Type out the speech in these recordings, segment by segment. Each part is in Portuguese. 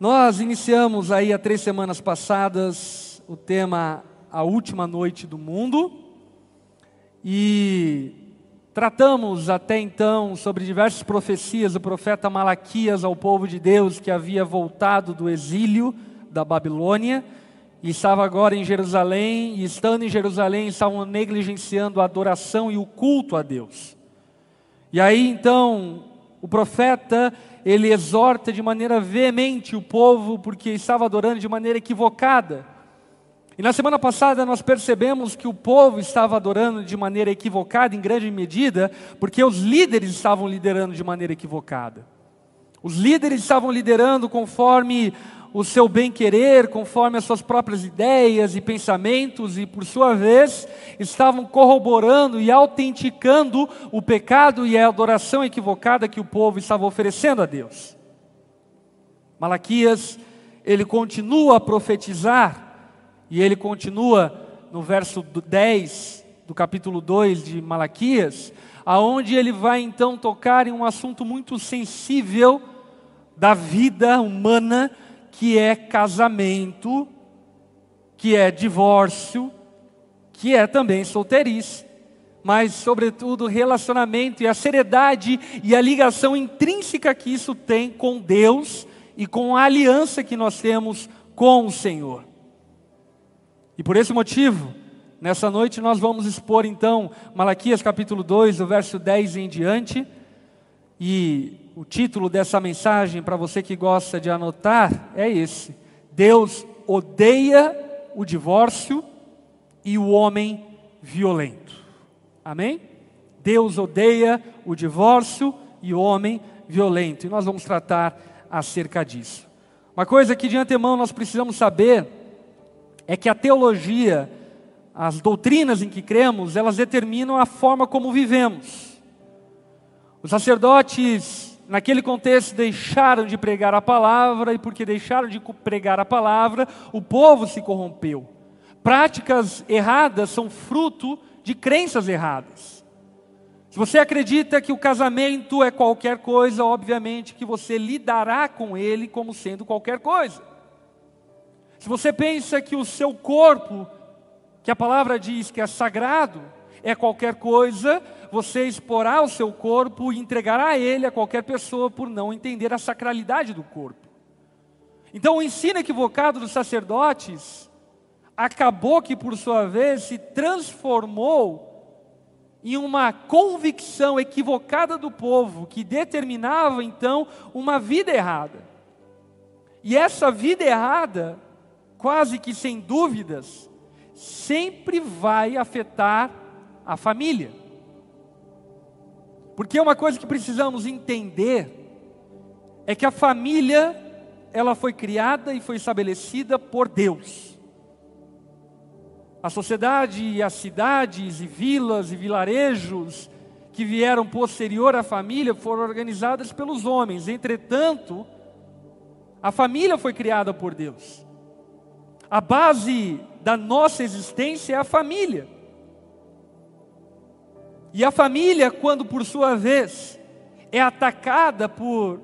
Nós iniciamos aí há três semanas passadas o tema A Última Noite do Mundo e tratamos até então sobre diversas profecias do profeta Malaquias ao povo de Deus que havia voltado do exílio da Babilônia e estava agora em Jerusalém, e estando em Jerusalém estavam negligenciando a adoração e o culto a Deus. E aí então o profeta ele exorta de maneira veemente o povo porque estava adorando de maneira equivocada. E na semana passada nós percebemos que o povo estava adorando de maneira equivocada, em grande medida, porque os líderes estavam liderando de maneira equivocada. Os líderes estavam liderando conforme o seu bem-querer, conforme as suas próprias ideias e pensamentos, e por sua vez estavam corroborando e autenticando o pecado e a adoração equivocada que o povo estava oferecendo a Deus. Malaquias, ele continua a profetizar, e ele continua no verso 10 do capítulo 2 de Malaquias, aonde ele vai então tocar em um assunto muito sensível da vida humana, que é casamento, que é divórcio, que é também solteirice, mas, sobretudo, relacionamento e a seriedade e a ligação intrínseca que isso tem com Deus e com a aliança que nós temos com o Senhor. E por esse motivo, nessa noite nós vamos expor então Malaquias capítulo 2, do verso 10 em diante, e o título dessa mensagem, para você que gosta de anotar, é esse: Deus odeia o divórcio e o homem violento. Amém? Deus odeia o divórcio e o homem violento. E nós vamos tratar acerca disso. Uma coisa que de antemão nós precisamos saber é que a teologia, as doutrinas em que cremos, elas determinam a forma como vivemos. Os sacerdotes naquele contexto, deixaram de pregar a palavra, e porque deixaram de pregar a palavra, o povo se corrompeu. Práticas erradas são fruto de crenças erradas. Se você acredita que o casamento é qualquer coisa, obviamente que você lidará com ele como sendo qualquer coisa. Se você pensa que o seu corpo, que a palavra diz que é sagrado, é qualquer coisa, você exporá o seu corpo e entregará ele a qualquer pessoa por não entender a sacralidade do corpo. Então, o ensino equivocado dos sacerdotes acabou que, por sua vez, se transformou em uma convicção equivocada do povo que determinava então uma vida errada. E essa vida errada, quase que sem dúvidas, sempre vai afetar a família. Porque uma coisa que precisamos entender é que a família ela foi criada e foi estabelecida por Deus. A sociedade e as cidades e vilas e vilarejos que vieram posterior à família foram organizadas pelos homens. Entretanto, a família foi criada por Deus. A base da nossa existência é a família. E a família, quando por sua vez é atacada por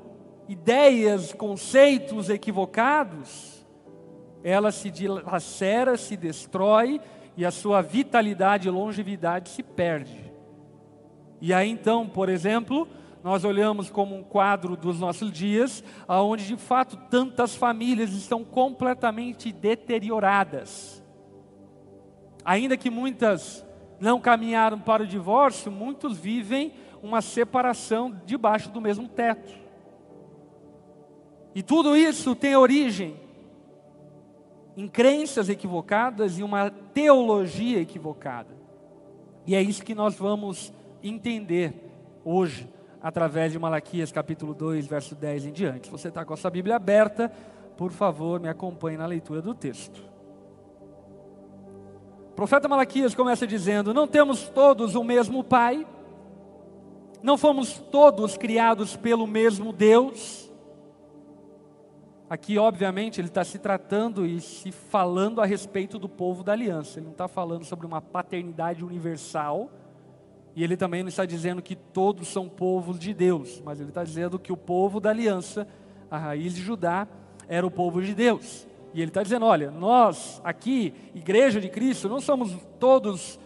ideias, conceitos equivocados, ela se dilacera, se destrói e a sua vitalidade e longevidade se perde. E aí então, por exemplo, nós olhamos como um quadro dos nossos dias, aonde de fato tantas famílias estão completamente deterioradas. Ainda que muitas não caminharam para o divórcio, muitos vivem uma separação debaixo do mesmo teto. E tudo isso tem origem em crenças equivocadas e uma teologia equivocada. E é isso que nós vamos entender hoje, através de Malaquias capítulo 2, verso 10 em diante. Se você está com a sua Bíblia aberta, por favor, me acompanhe na leitura do texto. O profeta Malaquias começa dizendo: Não temos todos o mesmo Pai, não fomos todos criados pelo mesmo Deus. Aqui, obviamente, ele está se tratando e se falando a respeito do povo da aliança. Ele não está falando sobre uma paternidade universal. E ele também não está dizendo que todos são povos de Deus, mas ele está dizendo que o povo da aliança, a raiz de Judá, era o povo de Deus. E ele está dizendo: olha, nós aqui, igreja de Cristo, não somos todos,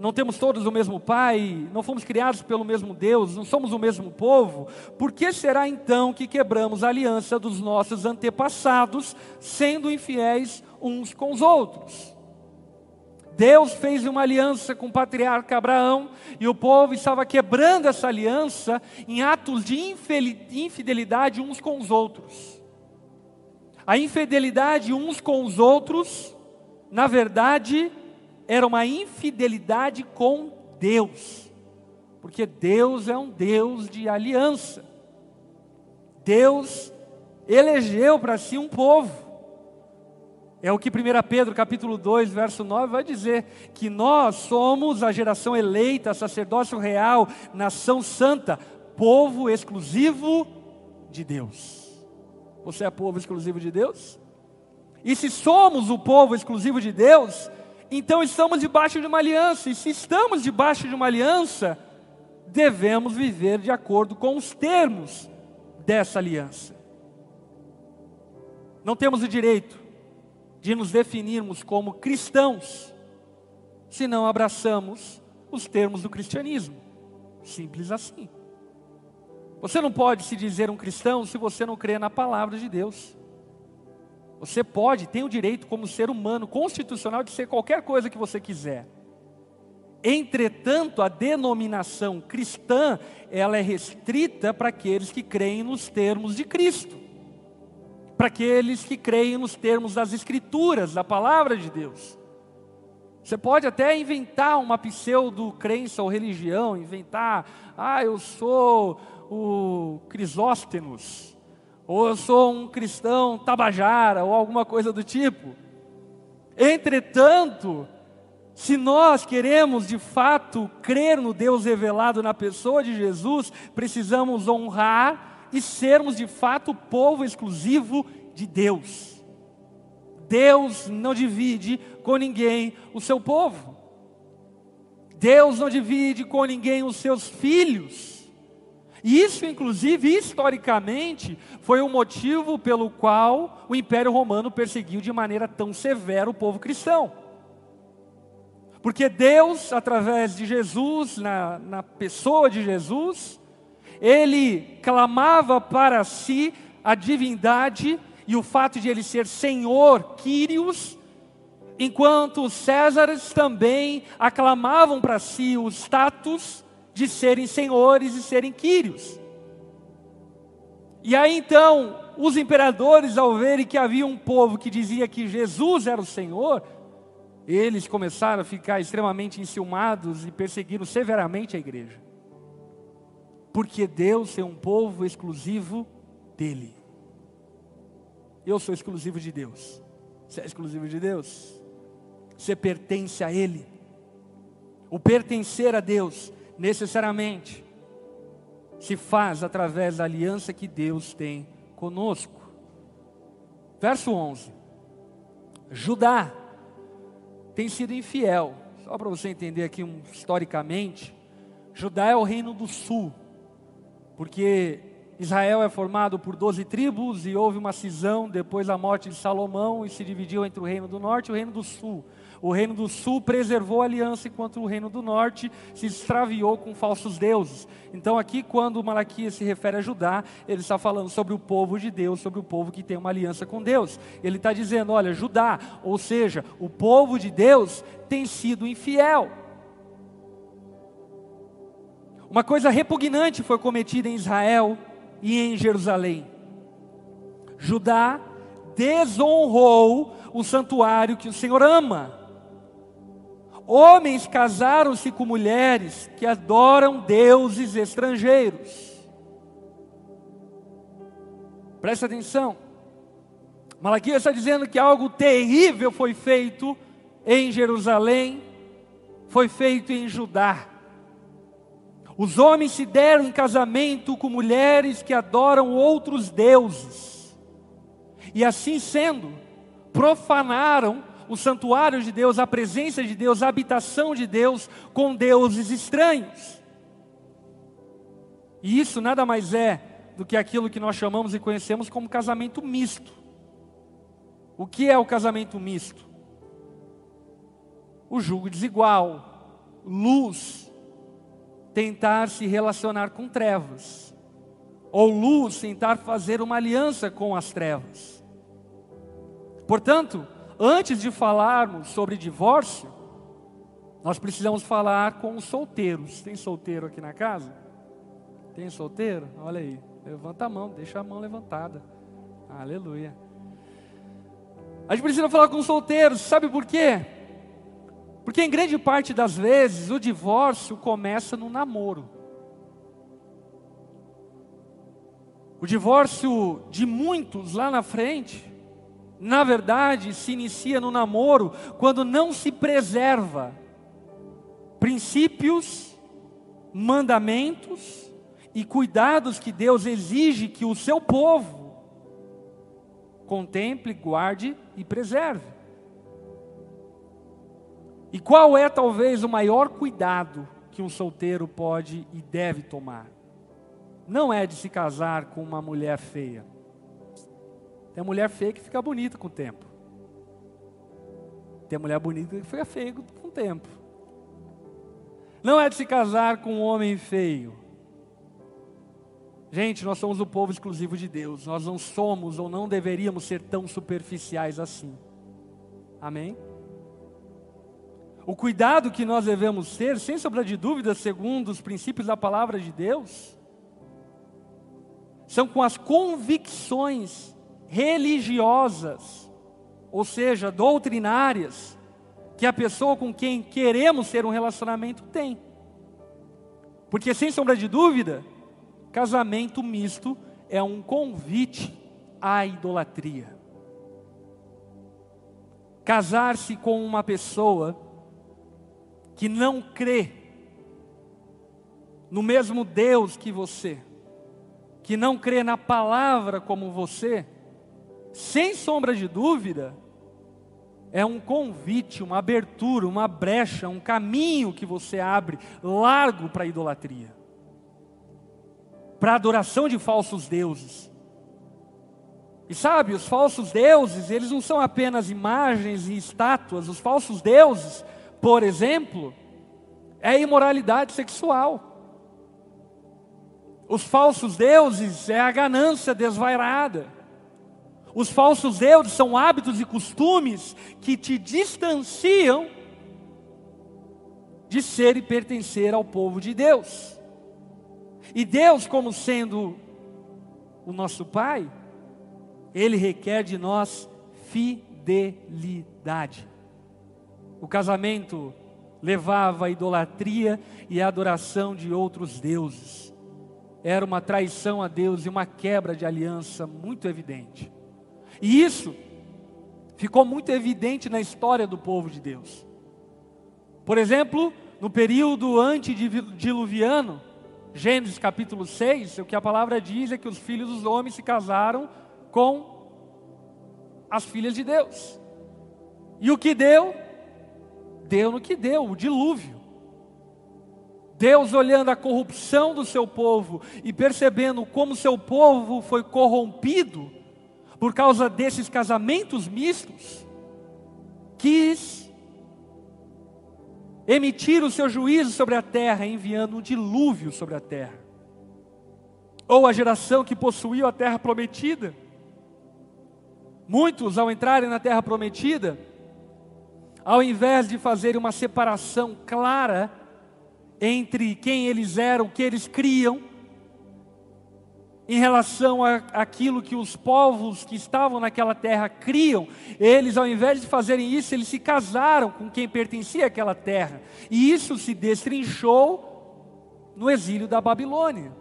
não temos todos o mesmo Pai, não fomos criados pelo mesmo Deus, não somos o mesmo povo. Por que será então que quebramos a aliança dos nossos antepassados, sendo infiéis uns com os outros? Deus fez uma aliança com o patriarca Abraão e o povo estava quebrando essa aliança em atos de infidelidade uns com os outros. A infidelidade uns com os outros, na verdade, era uma infidelidade com Deus, porque Deus é um Deus de aliança. Deus elegeu para si um povo. É o que 1 Pedro capítulo 2, verso 9 vai dizer, que nós somos a geração eleita, sacerdócio real, nação santa, povo exclusivo de Deus. Você é povo exclusivo de Deus? E se somos o povo exclusivo de Deus, então estamos debaixo de uma aliança, e se estamos debaixo de uma aliança, devemos viver de acordo com os termos dessa aliança. Não temos o direito de nos definirmos como cristãos, se não abraçamos os termos do cristianismo. Simples assim. Você não pode se dizer um cristão se você não crê na palavra de Deus. Você pode, tem o direito, como ser humano constitucional, de ser qualquer coisa que você quiser. Entretanto, a denominação cristã, ela é restrita para aqueles que creem nos termos de Cristo para aqueles que creem nos termos das Escrituras, da palavra de Deus. Você pode até inventar uma pseudo-crença ou religião, inventar, ah, eu sou o Crisóstenos, ou eu sou um cristão tabajara, ou alguma coisa do tipo. Entretanto, se nós queremos de fato crer no Deus revelado na pessoa de Jesus, precisamos honrar e sermos de fato povo exclusivo de Deus. Deus não divide com ninguém o seu povo. Deus não divide com ninguém os seus filhos. E isso, inclusive, historicamente, foi o motivo pelo qual o Império Romano perseguiu de maneira tão severa o povo cristão. Porque Deus, através de Jesus, na, na pessoa de Jesus, ele clamava para si a divindade e o fato de ele ser Senhor, Quírios, enquanto os Césares também aclamavam para si o status de serem senhores e serem Quírios. E aí então, os imperadores, ao verem que havia um povo que dizia que Jesus era o Senhor, eles começaram a ficar extremamente enciumados e perseguiram severamente a igreja porque Deus é um povo exclusivo dele. Eu sou exclusivo de Deus. Você é exclusivo de Deus? Você pertence a Ele. O pertencer a Deus, necessariamente, se faz através da aliança que Deus tem conosco. Verso 11: Judá tem sido infiel. Só para você entender aqui um, historicamente, Judá é o reino do sul porque Israel é formado por doze tribos e houve uma cisão depois da morte de Salomão e se dividiu entre o reino do norte e o reino do sul. O reino do sul preservou a aliança, enquanto o reino do norte se extraviou com falsos deuses. Então, aqui, quando Malaquias se refere a Judá, ele está falando sobre o povo de Deus, sobre o povo que tem uma aliança com Deus. Ele está dizendo: olha, Judá, ou seja, o povo de Deus tem sido infiel. Uma coisa repugnante foi cometida em Israel e em Jerusalém. Judá desonrou o santuário que o Senhor ama. Homens casaram-se com mulheres que adoram deuses estrangeiros. Presta atenção. Malaquias está dizendo que algo terrível foi feito em Jerusalém, foi feito em Judá. Os homens se deram em casamento com mulheres que adoram outros deuses. E assim sendo, profanaram o santuário de Deus, a presença de Deus, a habitação de Deus com deuses estranhos. E isso nada mais é do que aquilo que nós chamamos e conhecemos como casamento misto. O que é o casamento misto? O julgo desigual, luz, tentar se relacionar com trevas, ou luz tentar fazer uma aliança com as trevas. Portanto, antes de falarmos sobre divórcio, nós precisamos falar com os solteiros. Tem solteiro aqui na casa? Tem solteiro? Olha aí. Levanta a mão, deixa a mão levantada. Aleluia. A gente precisa falar com os solteiros, sabe por quê? Porque em grande parte das vezes o divórcio começa no namoro. O divórcio de muitos lá na frente, na verdade, se inicia no namoro quando não se preserva princípios, mandamentos e cuidados que Deus exige que o seu povo contemple, guarde e preserve. E qual é talvez o maior cuidado que um solteiro pode e deve tomar? Não é de se casar com uma mulher feia. Tem mulher feia que fica bonita com o tempo. Tem mulher bonita que fica feia com o tempo. Não é de se casar com um homem feio. Gente, nós somos o povo exclusivo de Deus. Nós não somos ou não deveríamos ser tão superficiais assim. Amém? O cuidado que nós devemos ter, sem sombra de dúvida, segundo os princípios da palavra de Deus, são com as convicções religiosas, ou seja, doutrinárias, que a pessoa com quem queremos ter um relacionamento tem. Porque, sem sombra de dúvida, casamento misto é um convite à idolatria. Casar-se com uma pessoa que não crê no mesmo Deus que você, que não crê na palavra como você, sem sombra de dúvida, é um convite, uma abertura, uma brecha, um caminho que você abre largo para a idolatria, para a adoração de falsos deuses. E sabe, os falsos deuses, eles não são apenas imagens e estátuas, os falsos deuses, por exemplo, é a imoralidade sexual. Os falsos deuses é a ganância desvairada. Os falsos deuses são hábitos e costumes que te distanciam de ser e pertencer ao povo de Deus. E Deus, como sendo o nosso Pai, Ele requer de nós fidelidade. O casamento levava à idolatria e à adoração de outros deuses. Era uma traição a Deus e uma quebra de aliança muito evidente. E isso ficou muito evidente na história do povo de Deus. Por exemplo, no período antediluviano, Gênesis capítulo 6, o que a palavra diz é que os filhos dos homens se casaram com as filhas de Deus. E o que deu? Deu no que deu, o dilúvio. Deus olhando a corrupção do seu povo e percebendo como seu povo foi corrompido, por causa desses casamentos mistos, quis emitir o seu juízo sobre a terra, enviando um dilúvio sobre a terra. Ou a geração que possuiu a terra prometida. Muitos, ao entrarem na terra prometida, ao invés de fazerem uma separação clara entre quem eles eram, o que eles criam, em relação àquilo que os povos que estavam naquela terra criam, eles, ao invés de fazerem isso, eles se casaram com quem pertencia àquela terra, e isso se destrinchou no exílio da Babilônia.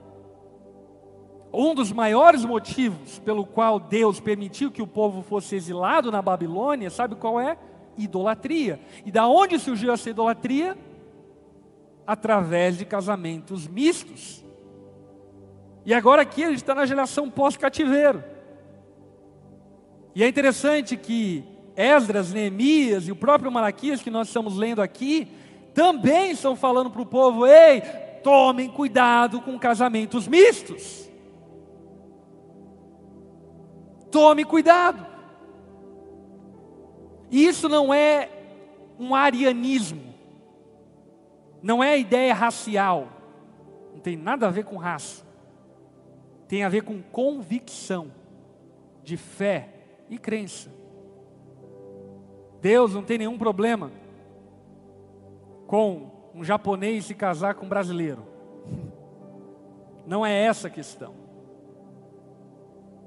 Um dos maiores motivos pelo qual Deus permitiu que o povo fosse exilado na Babilônia, sabe qual é? Idolatria. E da onde surgiu essa idolatria? Através de casamentos mistos. E agora aqui a gente está na geração pós-cativeiro. E é interessante que Esdras, Neemias e o próprio Malaquias que nós estamos lendo aqui, também estão falando para o povo: ei, tomem cuidado com casamentos mistos. Tome cuidado. E isso não é um arianismo, não é ideia racial, não tem nada a ver com raça, tem a ver com convicção de fé e crença. Deus não tem nenhum problema com um japonês se casar com um brasileiro. Não é essa a questão.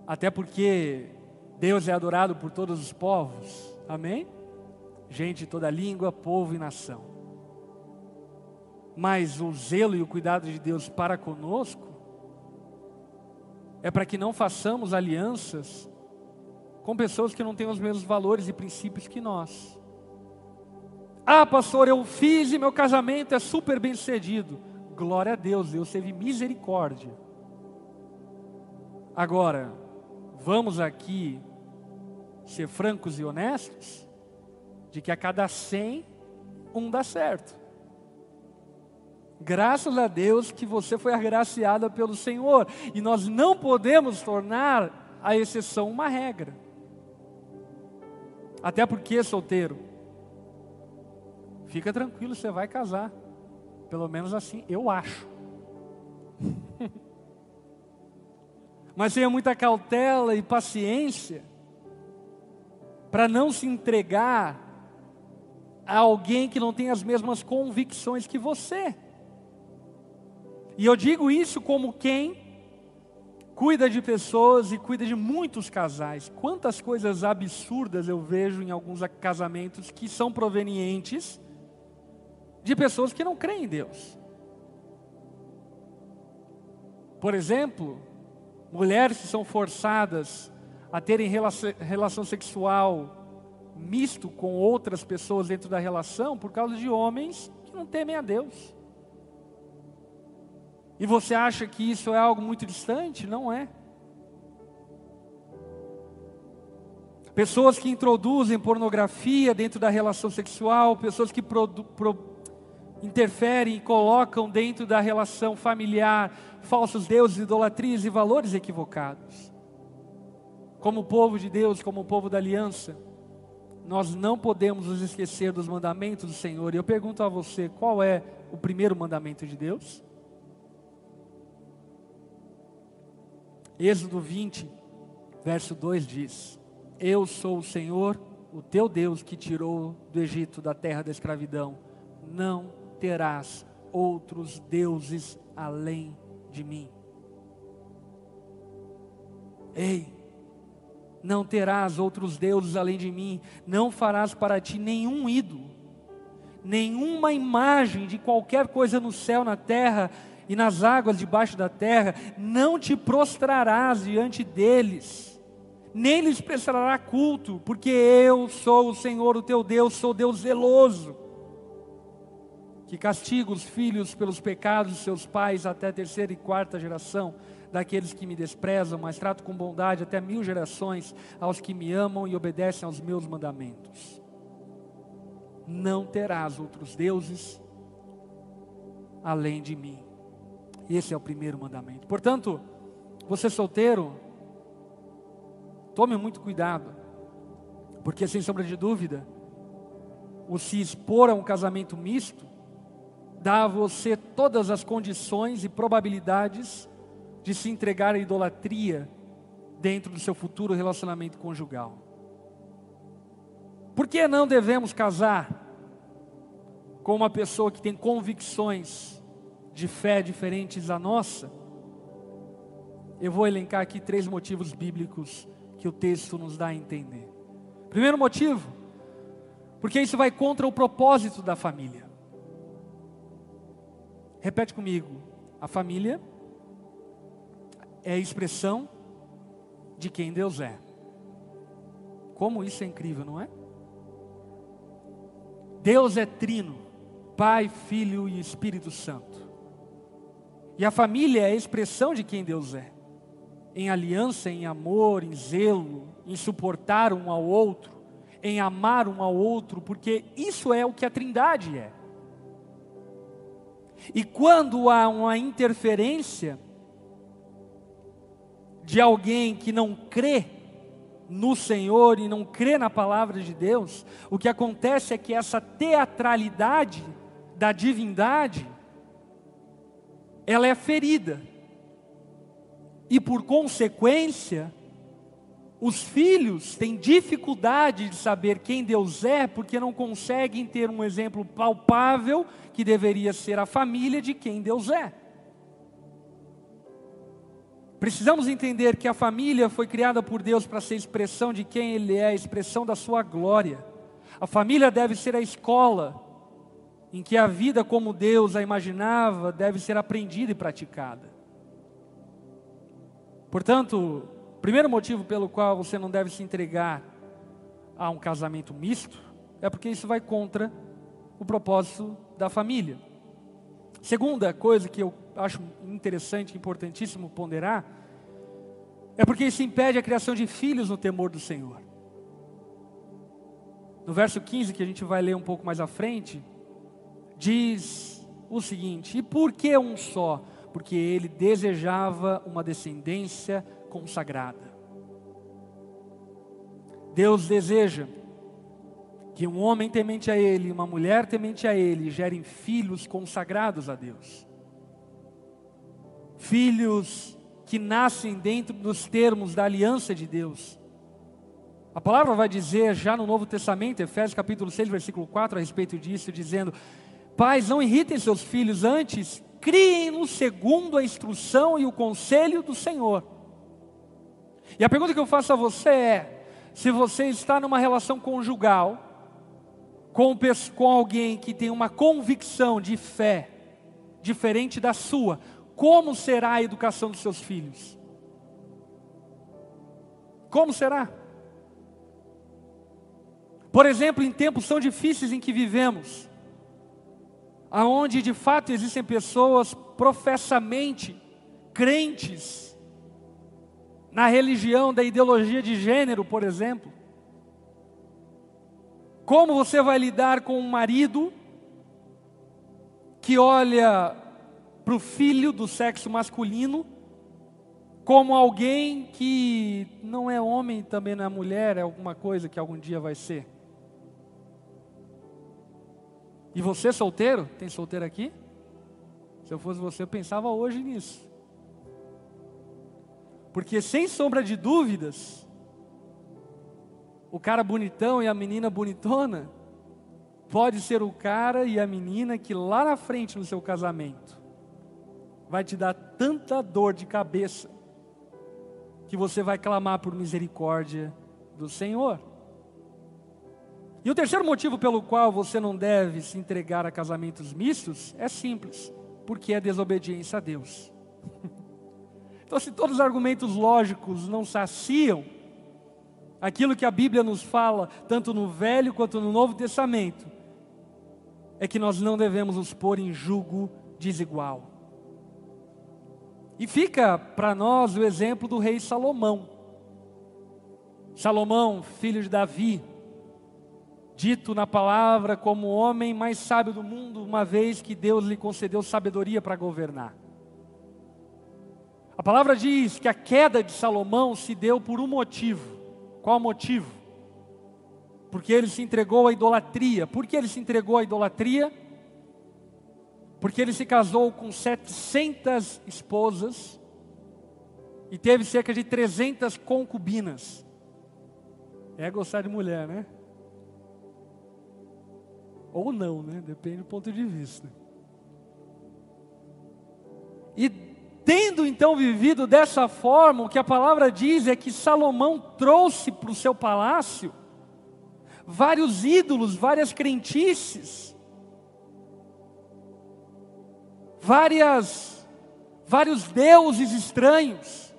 Até porque Deus é adorado por todos os povos. Amém? Gente de toda língua, povo e nação. Mas o zelo e o cuidado de Deus para conosco é para que não façamos alianças com pessoas que não têm os mesmos valores e princípios que nós. Ah, pastor, eu fiz e meu casamento é super bem sucedido. Glória a Deus, Deus teve misericórdia. Agora, vamos aqui ser francos e honestos, de que a cada 100, um dá certo. Graças a Deus que você foi agraciada pelo Senhor, e nós não podemos tornar a exceção uma regra. Até porque, solteiro, fica tranquilo, você vai casar. Pelo menos assim, eu acho. Mas tenha muita cautela e paciência para não se entregar a alguém que não tem as mesmas convicções que você. E eu digo isso como quem cuida de pessoas e cuida de muitos casais. Quantas coisas absurdas eu vejo em alguns casamentos que são provenientes de pessoas que não creem em Deus. Por exemplo, mulheres que são forçadas a terem relação sexual misto com outras pessoas dentro da relação por causa de homens que não temem a Deus. E você acha que isso é algo muito distante? Não é. Pessoas que introduzem pornografia dentro da relação sexual, pessoas que interferem e colocam dentro da relação familiar falsos deuses, idolatrias e valores equivocados. Como povo de Deus, como povo da aliança, nós não podemos nos esquecer dos mandamentos do Senhor. E eu pergunto a você, qual é o primeiro mandamento de Deus? Êxodo 20, verso 2 diz: Eu sou o Senhor, o teu Deus, que tirou do Egito, da terra da escravidão. Não terás outros deuses além de mim. Ei, não terás outros deuses além de mim, não farás para ti nenhum ídolo, nenhuma imagem de qualquer coisa no céu, na terra e nas águas debaixo da terra, não te prostrarás diante deles, nem lhes prestará culto, porque eu sou o Senhor, o teu Deus, sou Deus zeloso, que castiga os filhos pelos pecados de seus pais até a terceira e quarta geração daqueles que me desprezam, mas trato com bondade até mil gerações aos que me amam e obedecem aos meus mandamentos. Não terás outros deuses além de mim. Esse é o primeiro mandamento. Portanto, você solteiro, tome muito cuidado, porque sem sombra de dúvida, o se expor a um casamento misto dá a você todas as condições e probabilidades de se entregar à idolatria dentro do seu futuro relacionamento conjugal. Por que não devemos casar com uma pessoa que tem convicções de fé diferentes da nossa, eu vou elencar aqui três motivos bíblicos que o texto nos dá a entender. Primeiro motivo, porque isso vai contra o propósito da família. Repete comigo: a família é a expressão de quem Deus é. Como isso é incrível, não é? Deus é trino, Pai, Filho e Espírito Santo. E a família é a expressão de quem Deus é, em aliança, em amor, em zelo, em suportar um ao outro, em amar um ao outro, porque isso é o que a Trindade é. E quando há uma interferência de alguém que não crê no Senhor e não crê na palavra de Deus, o que acontece é que essa teatralidade da divindade, ela é ferida. E por consequência, os filhos têm dificuldade de saber quem Deus é, porque não conseguem ter um exemplo palpável, que deveria ser a família de quem Deus é. Precisamos entender que a família foi criada por Deus para ser expressão de quem Ele é, expressão da sua glória. A família deve ser a escola em que a vida como Deus a imaginava deve ser aprendida e praticada. Portanto, primeiro motivo pelo qual você não deve se entregar a um casamento misto é porque isso vai contra o propósito da família. Segunda coisa que eu acho interessante, importantíssimo ponderar, é porque isso impede a criação de filhos no temor do Senhor. No verso 15, que a gente vai ler um pouco mais à frente, diz o seguinte: E por que um só? Porque ele desejava uma descendência consagrada. Deus deseja que um homem temente a Ele uma mulher temente a Ele gerem filhos consagrados a Deus. Filhos que nascem dentro dos termos da aliança de Deus. A palavra vai dizer já no Novo Testamento, Efésios capítulo 6, versículo 4, a respeito disso, dizendo: Pais, não irritem seus filhos, antes criem-nos segundo a instrução e o conselho do Senhor. E a pergunta que eu faço a você é: se você está numa relação conjugal, com, com alguém que tem uma convicção de fé diferente da sua, como será a educação dos seus filhos? Como será? Por exemplo, em tempos tão difíceis em que vivemos, aonde de fato existem pessoas professamente crentes na religião da ideologia de gênero, por exemplo, como você vai lidar com um marido que olha para o filho do sexo masculino como alguém que não é homem, também não é mulher, é alguma coisa que algum dia vai ser? E você solteiro? Tem solteiro aqui? Se eu fosse você, eu pensava hoje nisso. Porque sem sombra de dúvidas, o cara bonitão e a menina bonitona pode ser o cara e a menina que lá na frente no seu casamento vai te dar tanta dor de cabeça que você vai clamar por misericórdia do Senhor. E o terceiro motivo pelo qual você não deve se entregar a casamentos mistos é simples, porque é desobediência a Deus. então, se todos os argumentos lógicos não saciam, aquilo que a Bíblia nos fala, tanto no Velho quanto no Novo Testamento, é que nós não devemos nos pôr em julgo desigual. E fica para nós o exemplo do rei Salomão. Salomão, filho de Davi, dito na palavra como o homem mais sábio do mundo, uma vez que Deus lhe concedeu sabedoria para governar. A palavra diz que a queda de Salomão se deu por um motivo. Qual motivo? Porque ele se entregou à idolatria. Por que ele se entregou à idolatria? Porque ele se casou com 700 esposas e teve cerca de 300 concubinas. É gostar de mulher, né? Ou não, né? Depende do ponto de vista. E Tendo então vivido dessa forma, o que a palavra diz é que Salomão trouxe para o seu palácio vários ídolos, várias crentices, várias, vários deuses estranhos,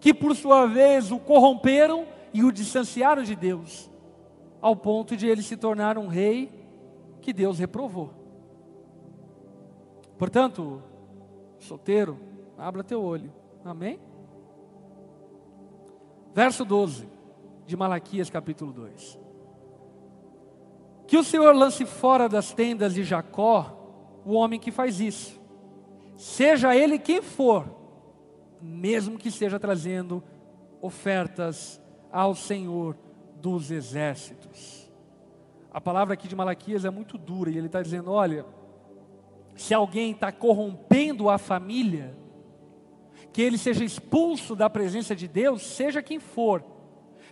que por sua vez o corromperam e o distanciaram de Deus, ao ponto de ele se tornar um rei que Deus reprovou. Portanto, solteiro, Abra teu olho. Amém? Verso 12 de Malaquias, capítulo 2. Que o Senhor lance fora das tendas de Jacó o homem que faz isso, seja ele quem for, mesmo que esteja trazendo ofertas ao Senhor dos exércitos. A palavra aqui de Malaquias é muito dura e ele está dizendo: olha, se alguém está corrompendo a família, que ele seja expulso da presença de Deus, seja quem for,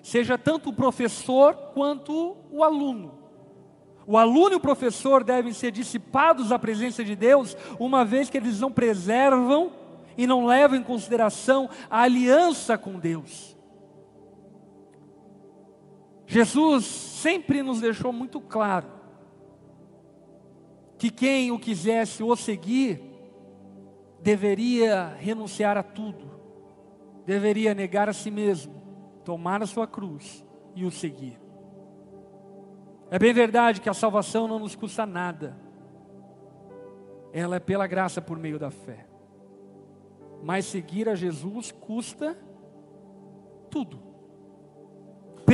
seja tanto o professor quanto o aluno. O aluno e o professor devem ser dissipados da presença de Deus, uma vez que eles não preservam e não levam em consideração a aliança com Deus. Jesus sempre nos deixou muito claro que quem o quisesse o seguir, deveria renunciar a tudo, deveria negar a si mesmo, tomar a sua cruz e o seguir. É bem verdade que a salvação não nos custa nada, ela é pela graça por meio da fé. Mas seguir a Jesus custa tudo.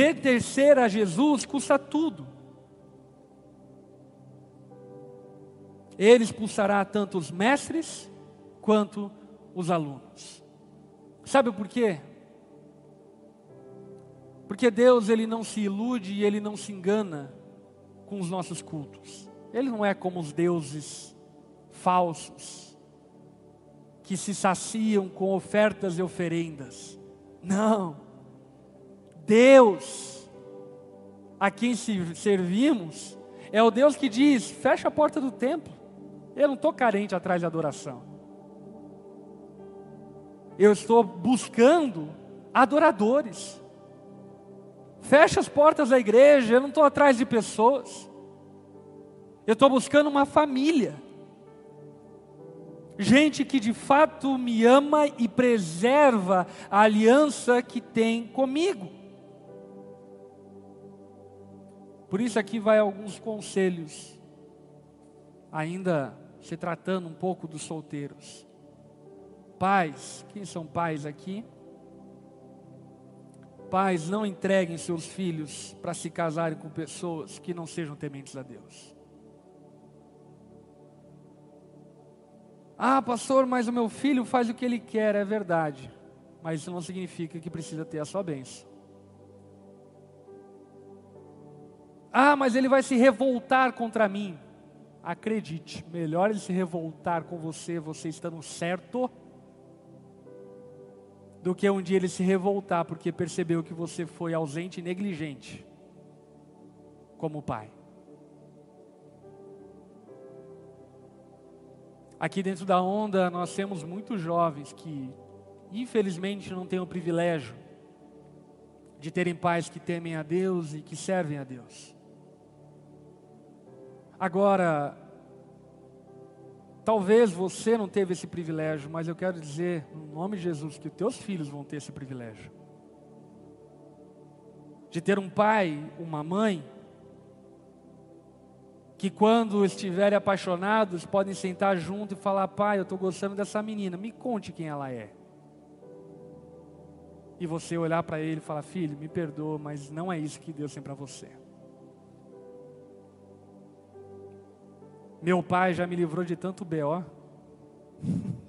Pertencer a Jesus custa tudo. Ele expulsará tanto os mestres quanto os alunos. Sabe por quê? Porque Deus ele não se ilude e ele não se engana com os nossos cultos. Ele não é como os deuses falsos que se saciam com ofertas e oferendas. Não. Deus a quem servimos é o Deus que diz: fecha a porta do templo. Eu não estou carente atrás de adoração. Eu estou buscando adoradores. Fecha as portas da igreja, eu não estou atrás de pessoas. Eu estou buscando uma família. Gente que de fato me ama e preserva a aliança que tem comigo. Por isso aqui vai alguns conselhos, ainda se tratando um pouco dos solteiros. Pais, quem são pais aqui? Pais, não entreguem seus filhos para se casarem com pessoas que não sejam tementes a Deus. Ah, pastor, mas o meu filho faz o que ele quer, é verdade. Mas isso não significa que precisa ter a sua bênção. Ah, mas ele vai se revoltar contra mim. Acredite, melhor ele se revoltar com você, você estando certo, do que um dia ele se revoltar porque percebeu que você foi ausente e negligente como pai. Aqui dentro da onda nós temos muitos jovens que infelizmente não têm o privilégio de terem pais que temem a Deus e que servem a Deus. Agora, talvez você não teve esse privilégio, mas eu quero dizer, no nome de Jesus, que os teus filhos vão ter esse privilégio. De ter um pai, uma mãe, que quando estiverem apaixonados, podem sentar junto e falar: Pai, eu estou gostando dessa menina, me conte quem ela é. E você olhar para ele e falar: Filho, me perdoa, mas não é isso que Deus tem para você. Meu pai já me livrou de tanto BO.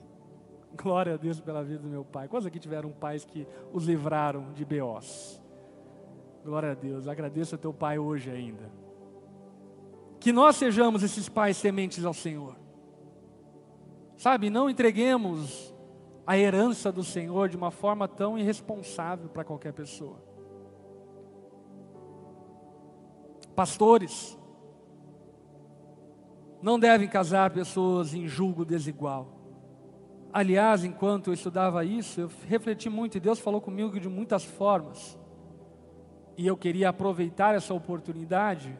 Glória a Deus pela vida do meu pai. Quantos aqui tiveram pais que os livraram de BOs? Glória a Deus. Agradeço a teu pai hoje ainda. Que nós sejamos esses pais sementes ao Senhor. Sabe, não entreguemos a herança do Senhor de uma forma tão irresponsável para qualquer pessoa. Pastores, não devem casar pessoas em julgo desigual. Aliás, enquanto eu estudava isso, eu refleti muito e Deus falou comigo de muitas formas. E eu queria aproveitar essa oportunidade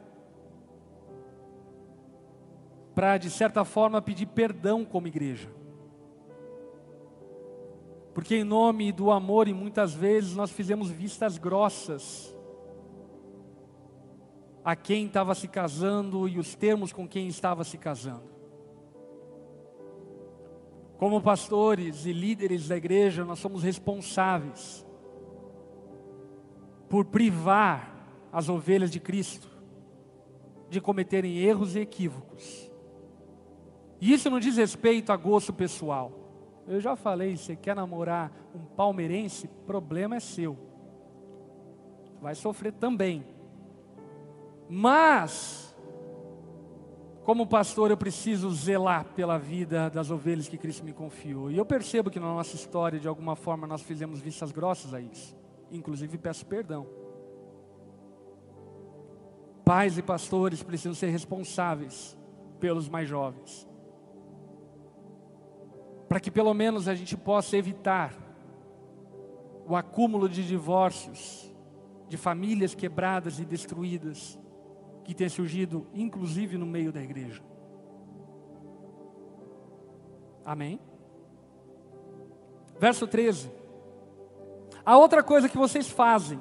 para, de certa forma, pedir perdão como igreja. Porque, em nome do amor, e muitas vezes nós fizemos vistas grossas a quem estava se casando e os termos com quem estava se casando. Como pastores e líderes da igreja, nós somos responsáveis por privar as ovelhas de Cristo de cometerem erros e equívocos. E isso não diz respeito a gosto pessoal. Eu já falei, você quer namorar um palmeirense, problema é seu. vai sofrer também. Mas, como pastor, eu preciso zelar pela vida das ovelhas que Cristo me confiou. E eu percebo que na nossa história, de alguma forma, nós fizemos vistas grossas a isso. Inclusive, peço perdão. Pais e pastores precisam ser responsáveis pelos mais jovens. Para que pelo menos a gente possa evitar o acúmulo de divórcios, de famílias quebradas e destruídas, que tem surgido inclusive no meio da igreja. Amém? Verso 13. A outra coisa que vocês fazem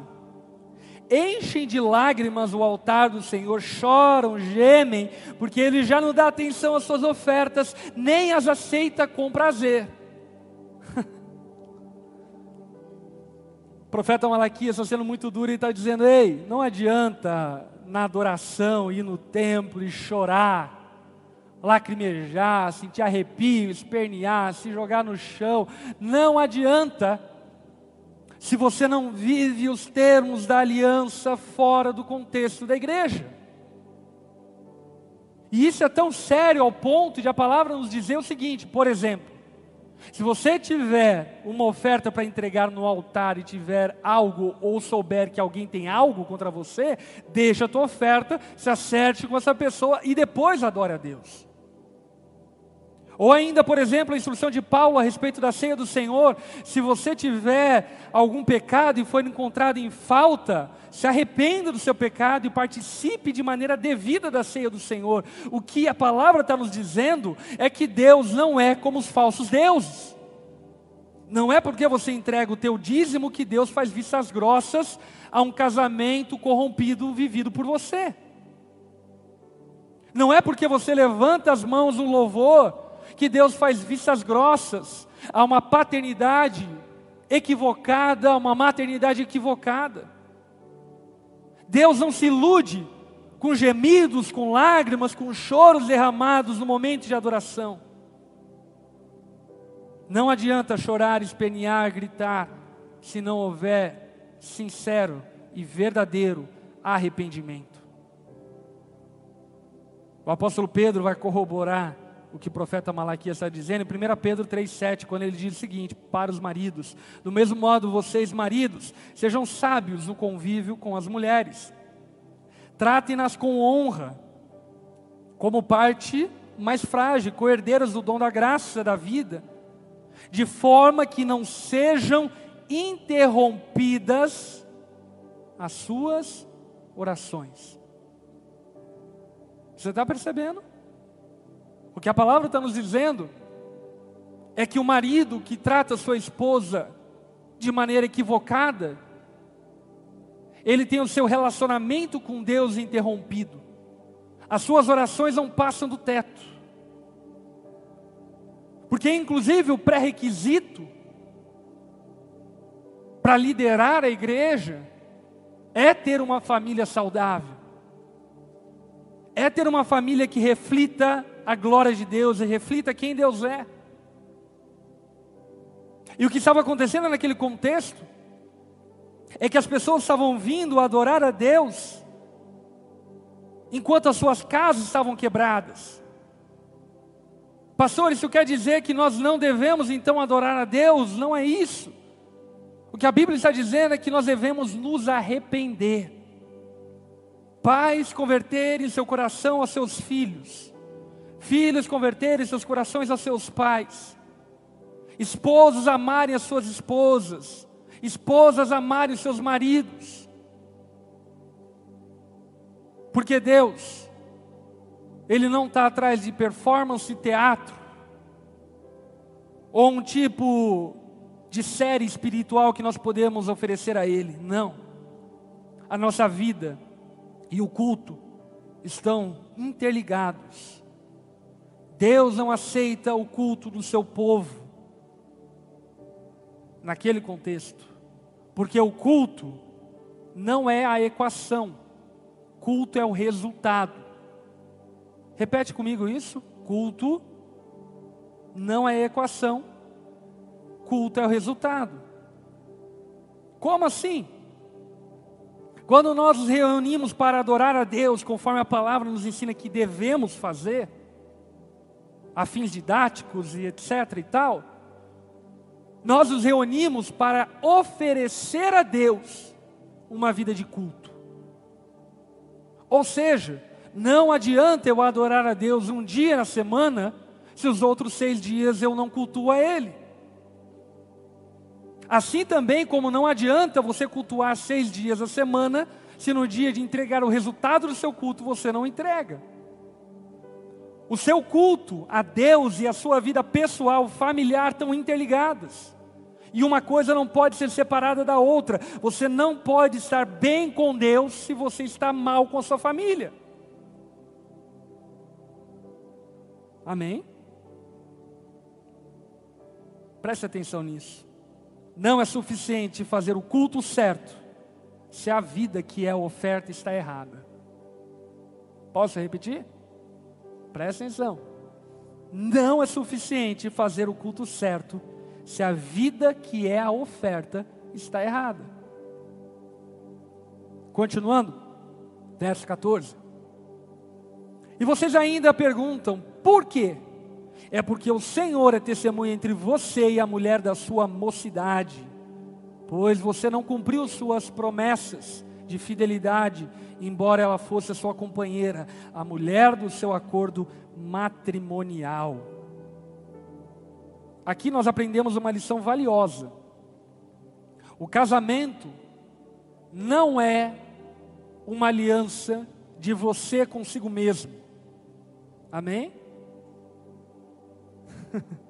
enchem de lágrimas o altar do Senhor, choram, gemem, porque Ele já não dá atenção às suas ofertas, nem as aceita com prazer. o profeta Malaquias está sendo muito duro e está dizendo: Ei, não adianta na adoração ir no templo e chorar, lacrimejar, sentir arrepio, espernear, se jogar no chão, não adianta se você não vive os termos da aliança fora do contexto da igreja. E isso é tão sério ao ponto de a palavra nos dizer o seguinte, por exemplo, se você tiver uma oferta para entregar no altar e tiver algo ou souber que alguém tem algo contra você, deixa a tua oferta, se acerte com essa pessoa e depois adore a Deus. Ou ainda, por exemplo, a instrução de Paulo a respeito da ceia do Senhor: se você tiver algum pecado e for encontrado em falta, se arrependa do seu pecado e participe de maneira devida da ceia do Senhor. O que a palavra está nos dizendo é que Deus não é como os falsos deuses. Não é porque você entrega o teu dízimo que Deus faz vistas grossas a um casamento corrompido vivido por você. Não é porque você levanta as mãos no louvor que Deus faz vistas grossas a uma paternidade equivocada, a uma maternidade equivocada. Deus não se ilude com gemidos, com lágrimas, com choros derramados no momento de adoração. Não adianta chorar, espernear, gritar, se não houver sincero e verdadeiro arrependimento. O apóstolo Pedro vai corroborar o que o profeta Malaquias está dizendo, em 1 Pedro 3,7, quando ele diz o seguinte: para os maridos, do mesmo modo vocês, maridos, sejam sábios no convívio com as mulheres, tratem-nas com honra, como parte mais frágil, co-herdeiras do dom da graça da vida, de forma que não sejam interrompidas as suas orações. Você está percebendo? O que a palavra está nos dizendo é que o marido que trata sua esposa de maneira equivocada, ele tem o seu relacionamento com Deus interrompido. As suas orações não passam do teto. Porque, inclusive, o pré-requisito para liderar a igreja é ter uma família saudável, é ter uma família que reflita a glória de Deus e reflita quem Deus é. E o que estava acontecendo naquele contexto é que as pessoas estavam vindo adorar a Deus enquanto as suas casas estavam quebradas. Pastor, isso quer dizer que nós não devemos então adorar a Deus? Não é isso. O que a Bíblia está dizendo é que nós devemos nos arrepender. Pais converterem seu coração aos seus filhos filhos converterem seus corações aos seus pais, esposos amarem as suas esposas, esposas amarem os seus maridos, porque Deus, Ele não está atrás de performance teatro, ou um tipo de série espiritual que nós podemos oferecer a Ele, não, a nossa vida e o culto estão interligados Deus não aceita o culto do seu povo naquele contexto, porque o culto não é a equação, culto é o resultado. Repete comigo isso: culto não é equação, culto é o resultado. Como assim? Quando nós nos reunimos para adorar a Deus, conforme a palavra nos ensina que devemos fazer, a fins didáticos e etc e tal, nós nos reunimos para oferecer a Deus uma vida de culto. Ou seja, não adianta eu adorar a Deus um dia na semana, se os outros seis dias eu não cultuo a Ele. Assim também como não adianta você cultuar seis dias a semana, se no dia de entregar o resultado do seu culto você não entrega. O seu culto a Deus e a sua vida pessoal, familiar estão interligadas. E uma coisa não pode ser separada da outra. Você não pode estar bem com Deus se você está mal com a sua família. Amém? Preste atenção nisso. Não é suficiente fazer o culto certo se a vida que é oferta está errada. Posso repetir? Presta atenção. Não é suficiente fazer o culto certo se a vida que é a oferta está errada. Continuando, verso 14. E vocês ainda perguntam, por quê? é porque o Senhor é testemunha entre você e a mulher da sua mocidade, pois você não cumpriu suas promessas de fidelidade, embora ela fosse a sua companheira, a mulher do seu acordo matrimonial. Aqui nós aprendemos uma lição valiosa. O casamento não é uma aliança de você consigo mesmo. Amém?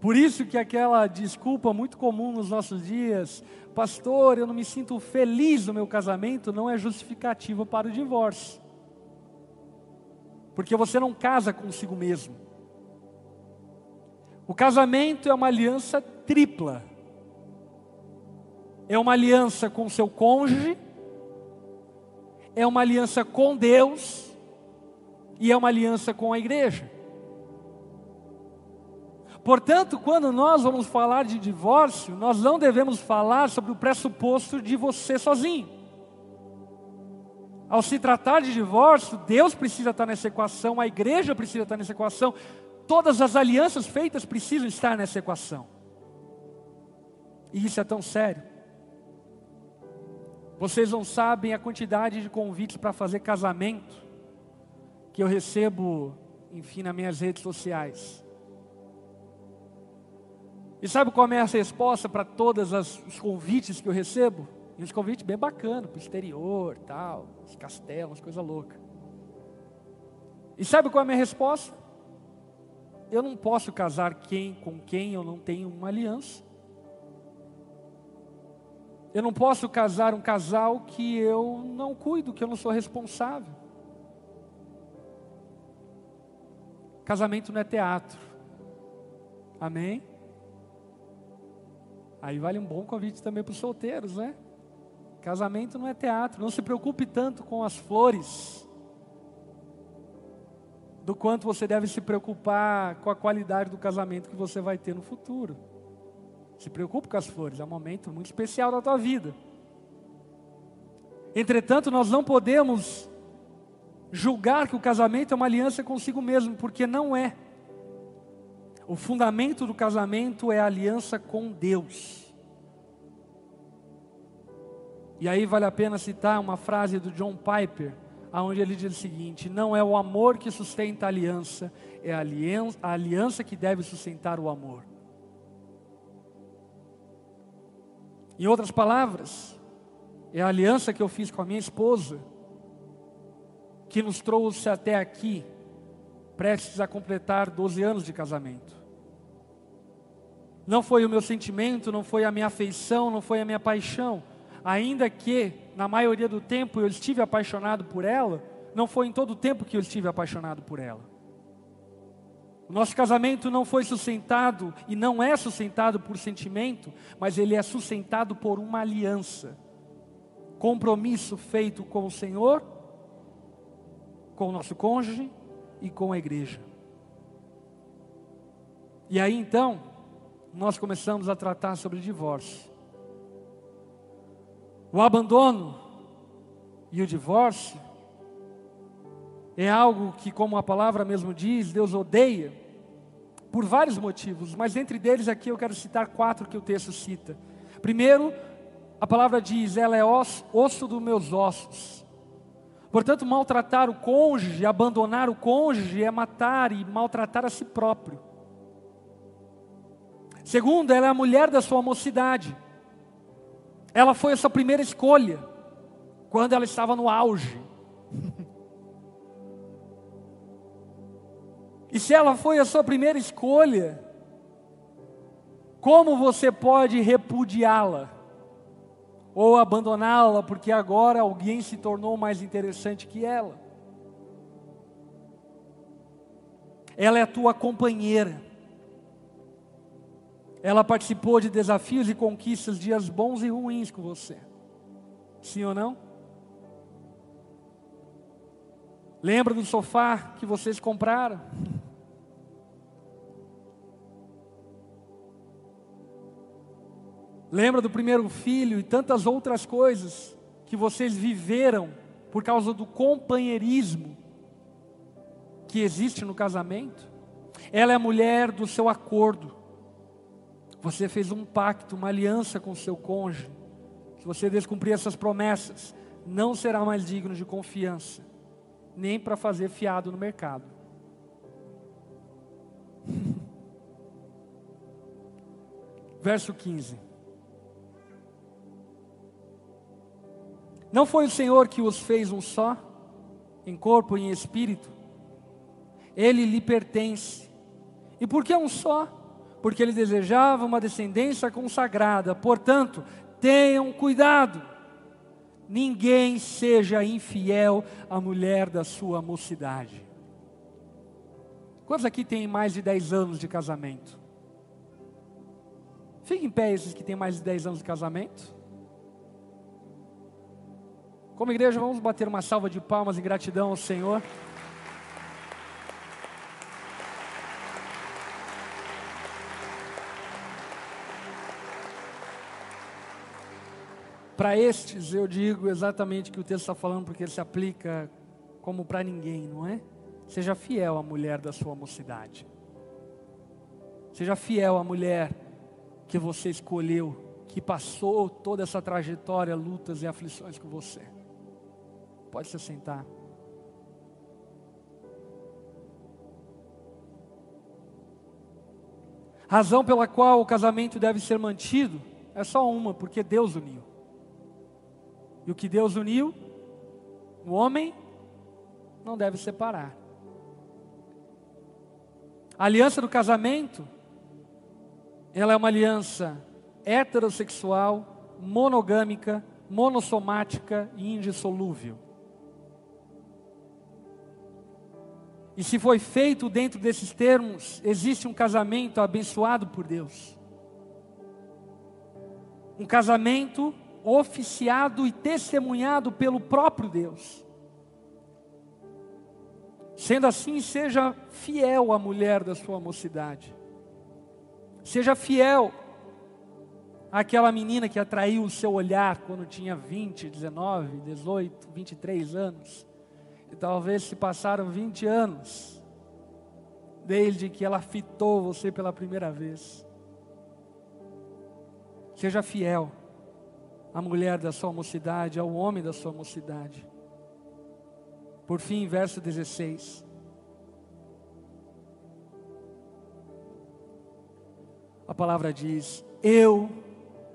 Por isso que aquela desculpa muito comum nos nossos dias, pastor, eu não me sinto feliz no meu casamento, não é justificativa para o divórcio. Porque você não casa consigo mesmo. O casamento é uma aliança tripla. É uma aliança com seu cônjuge, é uma aliança com Deus e é uma aliança com a igreja. Portanto, quando nós vamos falar de divórcio, nós não devemos falar sobre o pressuposto de você sozinho. Ao se tratar de divórcio, Deus precisa estar nessa equação, a igreja precisa estar nessa equação, todas as alianças feitas precisam estar nessa equação. E isso é tão sério. Vocês não sabem a quantidade de convites para fazer casamento que eu recebo, enfim, nas minhas redes sociais. E sabe qual é a resposta para todos os convites que eu recebo? E uns convites bem bacanas, para o exterior, tal, os castelos, coisa louca. E sabe qual é a minha resposta? Eu não posso casar quem com quem eu não tenho uma aliança. Eu não posso casar um casal que eu não cuido, que eu não sou responsável. Casamento não é teatro. Amém? Aí vale um bom convite também para os solteiros, né? Casamento não é teatro, não se preocupe tanto com as flores, do quanto você deve se preocupar com a qualidade do casamento que você vai ter no futuro. Se preocupe com as flores, é um momento muito especial da tua vida. Entretanto, nós não podemos julgar que o casamento é uma aliança consigo mesmo, porque não é. O fundamento do casamento é a aliança com Deus. E aí vale a pena citar uma frase do John Piper, aonde ele diz o seguinte: não é o amor que sustenta a aliança, é a aliança, a aliança que deve sustentar o amor. Em outras palavras, é a aliança que eu fiz com a minha esposa que nos trouxe até aqui, prestes a completar 12 anos de casamento não foi o meu sentimento, não foi a minha afeição, não foi a minha paixão. Ainda que, na maioria do tempo, eu estive apaixonado por ela, não foi em todo o tempo que eu estive apaixonado por ela. O nosso casamento não foi sustentado e não é sustentado por sentimento, mas ele é sustentado por uma aliança. Compromisso feito com o Senhor, com o nosso cônjuge e com a igreja. E aí então, nós começamos a tratar sobre divórcio. O abandono e o divórcio é algo que, como a palavra mesmo diz, Deus odeia por vários motivos, mas entre deles aqui eu quero citar quatro que o texto cita. Primeiro, a palavra diz: ela é osso, osso dos meus ossos. Portanto, maltratar o cônjuge, abandonar o cônjuge é matar e maltratar a si próprio. Segundo, ela é a mulher da sua mocidade. Ela foi a sua primeira escolha quando ela estava no auge. e se ela foi a sua primeira escolha, como você pode repudiá-la? Ou abandoná-la porque agora alguém se tornou mais interessante que ela? Ela é a tua companheira. Ela participou de desafios e conquistas, dias bons e ruins com você. Sim ou não? Lembra do sofá que vocês compraram? Lembra do primeiro filho e tantas outras coisas que vocês viveram por causa do companheirismo que existe no casamento? Ela é a mulher do seu acordo. Você fez um pacto, uma aliança com seu cônjuge. Se você descumprir essas promessas, não será mais digno de confiança, nem para fazer fiado no mercado. Verso 15. Não foi o Senhor que os fez um só, em corpo e em espírito? Ele lhe pertence. E por que um só? Porque ele desejava uma descendência consagrada. Portanto, tenham cuidado. Ninguém seja infiel à mulher da sua mocidade. Quantos aqui têm mais de 10 anos de casamento? Fiquem em pé esses que têm mais de 10 anos de casamento. Como igreja, vamos bater uma salva de palmas em gratidão ao Senhor. Para estes, eu digo exatamente o que o texto está falando, porque ele se aplica como para ninguém, não é? Seja fiel à mulher da sua mocidade. Seja fiel à mulher que você escolheu, que passou toda essa trajetória, lutas e aflições com você. Pode se assentar. Razão pela qual o casamento deve ser mantido é só uma, porque Deus uniu. E o que Deus uniu, o homem não deve separar. A aliança do casamento, ela é uma aliança heterossexual, monogâmica, monossomática e indissolúvel. E se foi feito dentro desses termos, existe um casamento abençoado por Deus. Um casamento oficiado e testemunhado pelo próprio Deus. Sendo assim, seja fiel à mulher da sua mocidade. Seja fiel àquela menina que atraiu o seu olhar quando tinha 20, 19, 18, 23 anos. E talvez se passaram 20 anos desde que ela fitou você pela primeira vez. Seja fiel à mulher da sua mocidade, ao homem da sua mocidade. Por fim, verso 16. A palavra diz: Eu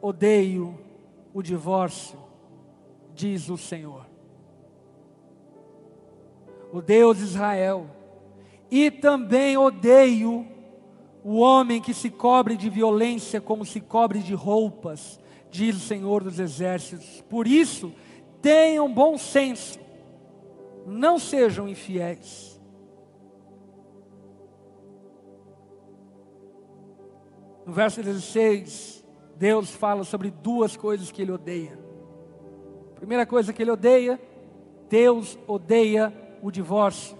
odeio o divórcio, diz o Senhor o Deus de Israel. E também odeio o homem que se cobre de violência como se cobre de roupas, diz o Senhor dos Exércitos. Por isso, tenham bom senso, não sejam infiéis. No verso 16, Deus fala sobre duas coisas que ele odeia. primeira coisa que ele odeia, Deus odeia o divórcio.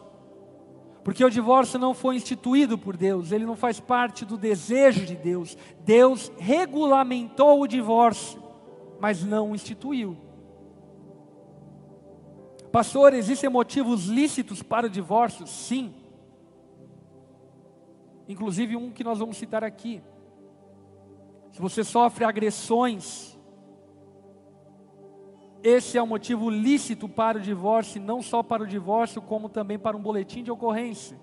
Porque o divórcio não foi instituído por Deus, ele não faz parte do desejo de Deus. Deus regulamentou o divórcio, mas não instituiu. Pastor, existem motivos lícitos para o divórcio? Sim. Inclusive um que nós vamos citar aqui. Se você sofre agressões, esse é o motivo lícito para o divórcio, não só para o divórcio, como também para um boletim de ocorrência.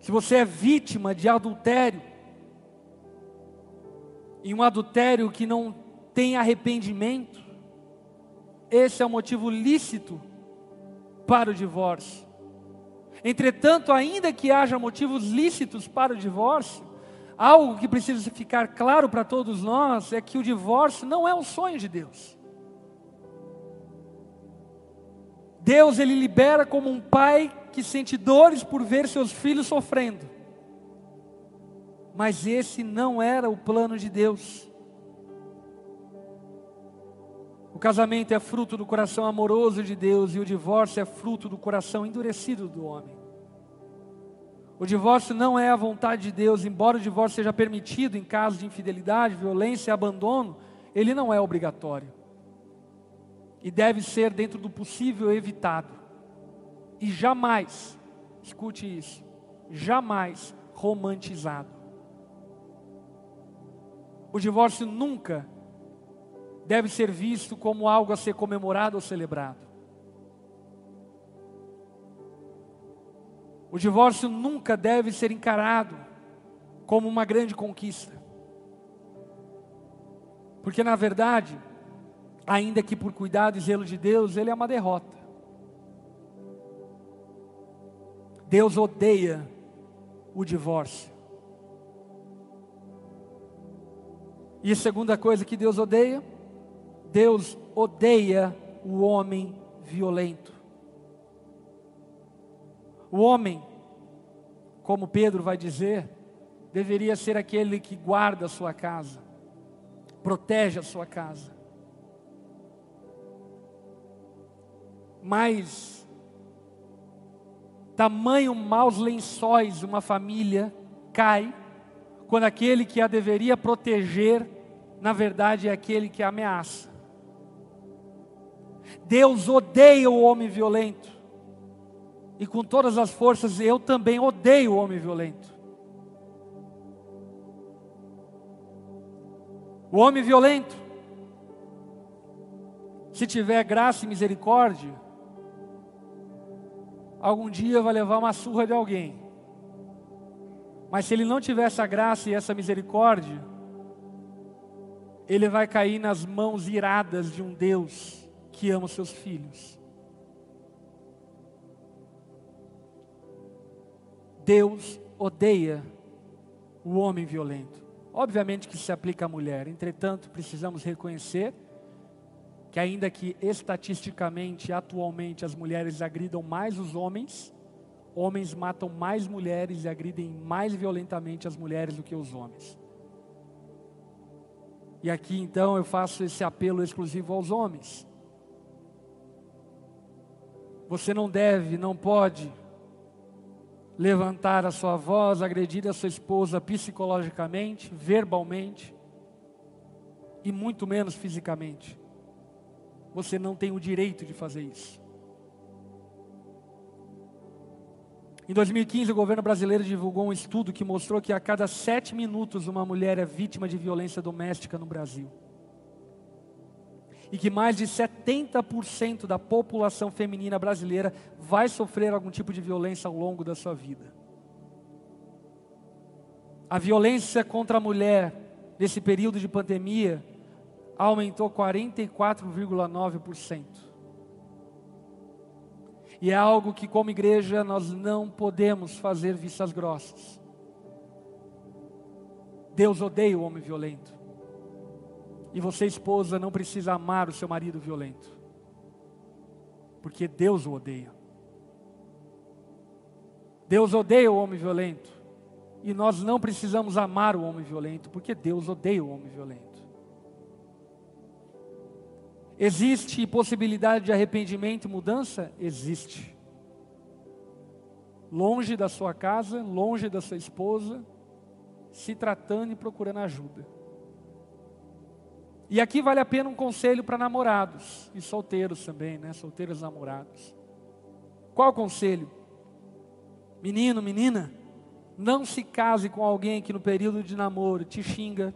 Se você é vítima de adultério, e um adultério que não tem arrependimento, esse é o motivo lícito para o divórcio. Entretanto, ainda que haja motivos lícitos para o divórcio, algo que precisa ficar claro para todos nós é que o divórcio não é um sonho de Deus. Deus ele libera como um pai que sente dores por ver seus filhos sofrendo. Mas esse não era o plano de Deus. O casamento é fruto do coração amoroso de Deus e o divórcio é fruto do coração endurecido do homem. O divórcio não é a vontade de Deus, embora o divórcio seja permitido em caso de infidelidade, violência e abandono, ele não é obrigatório. E deve ser, dentro do possível, evitado. E jamais, escute isso, jamais romantizado. O divórcio nunca deve ser visto como algo a ser comemorado ou celebrado. O divórcio nunca deve ser encarado como uma grande conquista. Porque, na verdade, ainda que por cuidado e zelo de Deus, ele é uma derrota. Deus odeia o divórcio. E a segunda coisa que Deus odeia Deus odeia o homem violento. O homem, como Pedro vai dizer, deveria ser aquele que guarda a sua casa, protege a sua casa. Mas, tamanho maus lençóis uma família cai, quando aquele que a deveria proteger, na verdade é aquele que a ameaça. Deus odeia o homem violento. E com todas as forças, eu também odeio o homem violento. O homem violento, se tiver graça e misericórdia, algum dia vai levar uma surra de alguém. Mas se ele não tiver essa graça e essa misericórdia, ele vai cair nas mãos iradas de um Deus que ama os seus filhos. Deus odeia o homem violento. Obviamente que se aplica à mulher, entretanto, precisamos reconhecer que, ainda que estatisticamente, atualmente, as mulheres agridam mais os homens, homens matam mais mulheres e agridem mais violentamente as mulheres do que os homens. E aqui então eu faço esse apelo exclusivo aos homens. Você não deve, não pode levantar a sua voz, agredir a sua esposa psicologicamente, verbalmente e muito menos fisicamente. Você não tem o direito de fazer isso. Em 2015, o governo brasileiro divulgou um estudo que mostrou que a cada sete minutos uma mulher é vítima de violência doméstica no Brasil e que mais de 70% da população feminina brasileira vai sofrer algum tipo de violência ao longo da sua vida. A violência contra a mulher nesse período de pandemia aumentou 44,9%. E é algo que, como igreja, nós não podemos fazer vistas grossas. Deus odeia o homem violento. E você, esposa, não precisa amar o seu marido violento, porque Deus o odeia. Deus odeia o homem violento, e nós não precisamos amar o homem violento, porque Deus odeia o homem violento. Existe possibilidade de arrependimento e mudança? Existe. Longe da sua casa, longe da sua esposa, se tratando e procurando ajuda. E aqui vale a pena um conselho para namorados e solteiros também, né? Solteiros namorados. Qual o conselho? Menino, menina, não se case com alguém que no período de namoro te xinga,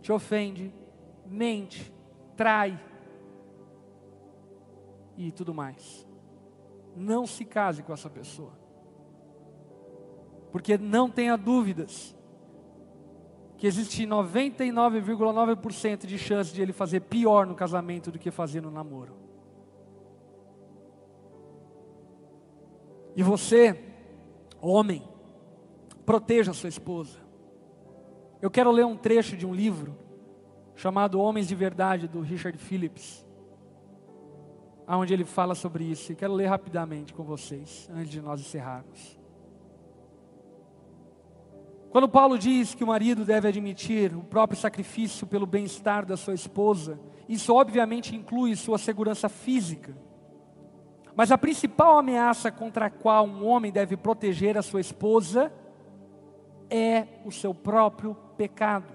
te ofende, mente, trai e tudo mais. Não se case com essa pessoa. Porque não tenha dúvidas que existe 99,9% de chance de ele fazer pior no casamento do que fazer no namoro. E você, homem, proteja sua esposa. Eu quero ler um trecho de um livro chamado Homens de Verdade, do Richard Phillips, onde ele fala sobre isso. E quero ler rapidamente com vocês, antes de nós encerrarmos. Quando Paulo diz que o marido deve admitir o próprio sacrifício pelo bem-estar da sua esposa, isso obviamente inclui sua segurança física. Mas a principal ameaça contra a qual um homem deve proteger a sua esposa é o seu próprio pecado.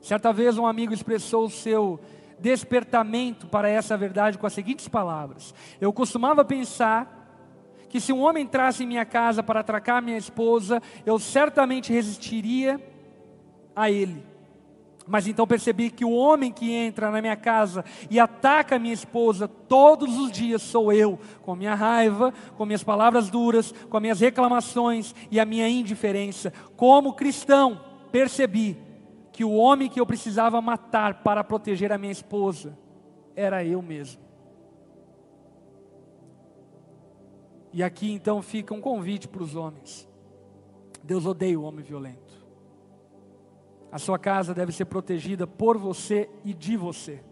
Certa vez um amigo expressou o seu despertamento para essa verdade com as seguintes palavras: Eu costumava pensar que se um homem entrasse em minha casa para atracar minha esposa, eu certamente resistiria a ele. Mas então percebi que o homem que entra na minha casa e ataca minha esposa todos os dias sou eu, com minha raiva, com minhas palavras duras, com minhas reclamações e a minha indiferença. Como cristão, percebi que o homem que eu precisava matar para proteger a minha esposa era eu mesmo. E aqui então fica um convite para os homens. Deus odeia o homem violento. A sua casa deve ser protegida por você e de você.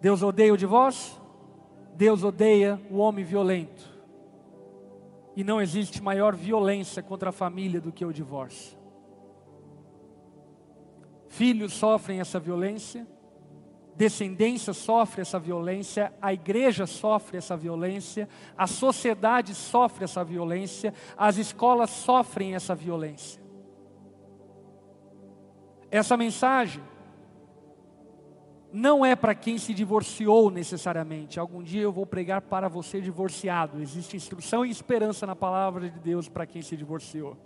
Deus odeia o divórcio? Deus odeia o homem violento. E não existe maior violência contra a família do que o divórcio. Filhos sofrem essa violência, descendência sofre essa violência, a igreja sofre essa violência, a sociedade sofre essa violência, as escolas sofrem essa violência. Essa mensagem não é para quem se divorciou necessariamente. Algum dia eu vou pregar para você divorciado. Existe instrução e esperança na palavra de Deus para quem se divorciou.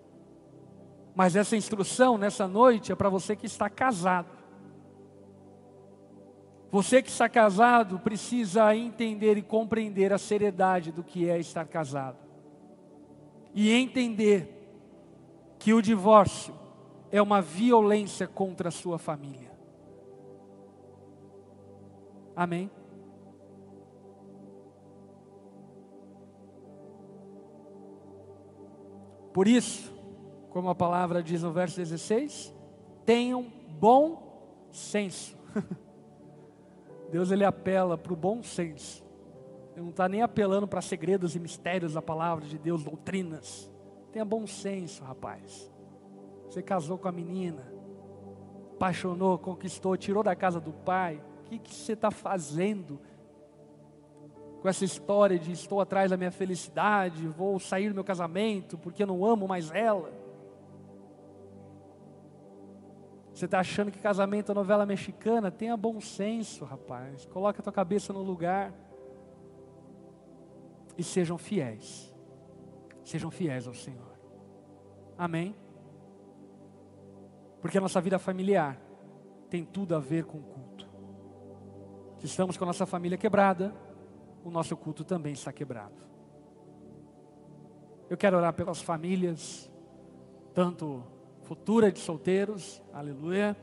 Mas essa instrução nessa noite é para você que está casado. Você que está casado precisa entender e compreender a seriedade do que é estar casado. E entender que o divórcio é uma violência contra a sua família. Amém? Por isso, como a palavra diz no verso 16, tenham bom senso. Deus ele apela para o bom senso. Ele não está nem apelando para segredos e mistérios da palavra de Deus, doutrinas. Tenha bom senso, rapaz. Você casou com a menina, apaixonou, conquistou, tirou da casa do pai. O que, que você está fazendo com essa história de estou atrás da minha felicidade, vou sair do meu casamento porque eu não amo mais ela? Você está achando que casamento é novela mexicana? Tenha bom senso, rapaz. Coloque a tua cabeça no lugar. E sejam fiéis. Sejam fiéis ao Senhor. Amém? Porque a nossa vida familiar tem tudo a ver com o culto. Se estamos com a nossa família quebrada, o nosso culto também está quebrado. Eu quero orar pelas famílias, tanto futura de solteiros, aleluia,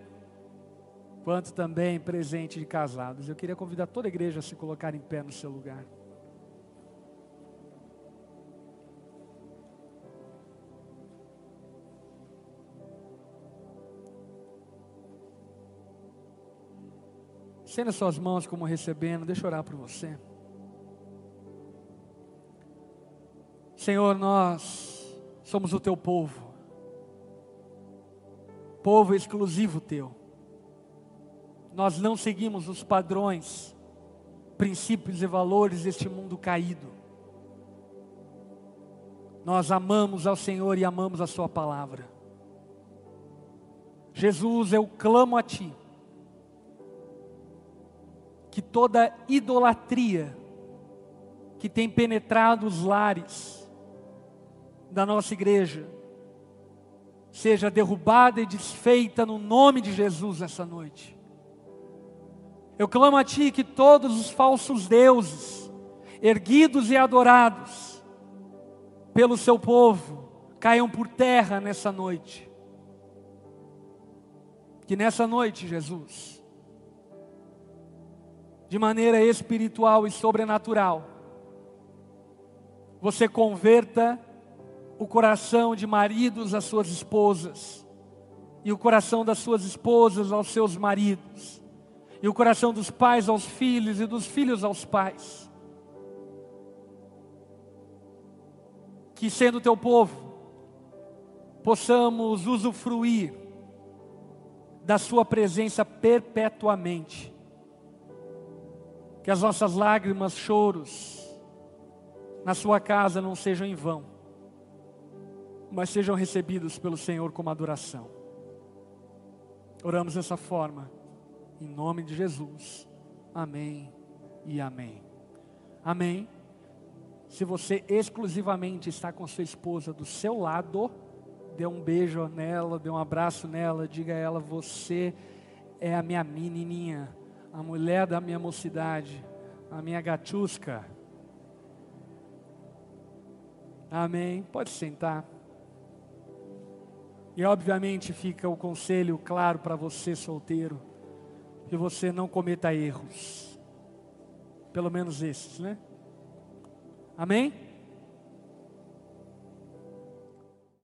quanto também presente de casados. Eu queria convidar toda a igreja a se colocar em pé no seu lugar. Estenda suas mãos como recebendo, deixa eu orar por você. Senhor, nós somos o teu povo povo exclusivo teu. Nós não seguimos os padrões, princípios e valores deste mundo caído. Nós amamos ao Senhor e amamos a Sua palavra. Jesus, eu clamo a Ti, que toda idolatria que tem penetrado os lares da nossa igreja, seja derrubada e desfeita no nome de Jesus essa noite. Eu clamo a Ti que todos os falsos deuses, erguidos e adorados pelo Seu povo, caiam por terra nessa noite. Que nessa noite, Jesus, de maneira espiritual e sobrenatural, você converta o coração de maridos às suas esposas, e o coração das suas esposas aos seus maridos, e o coração dos pais aos filhos e dos filhos aos pais. Que sendo teu povo, possamos usufruir da Sua presença perpetuamente. Que as nossas lágrimas, choros, na Sua casa não sejam em vão mas sejam recebidos pelo Senhor como adoração. Oramos dessa forma, em nome de Jesus. Amém e amém. Amém. Se você exclusivamente está com sua esposa do seu lado, dê um beijo nela, dê um abraço nela, diga a ela: Você é a minha menininha, a mulher da minha mocidade, a minha gatusca. Amém. Pode sentar. E obviamente fica o conselho claro para você solteiro, que você não cometa erros. Pelo menos esses, né? Amém?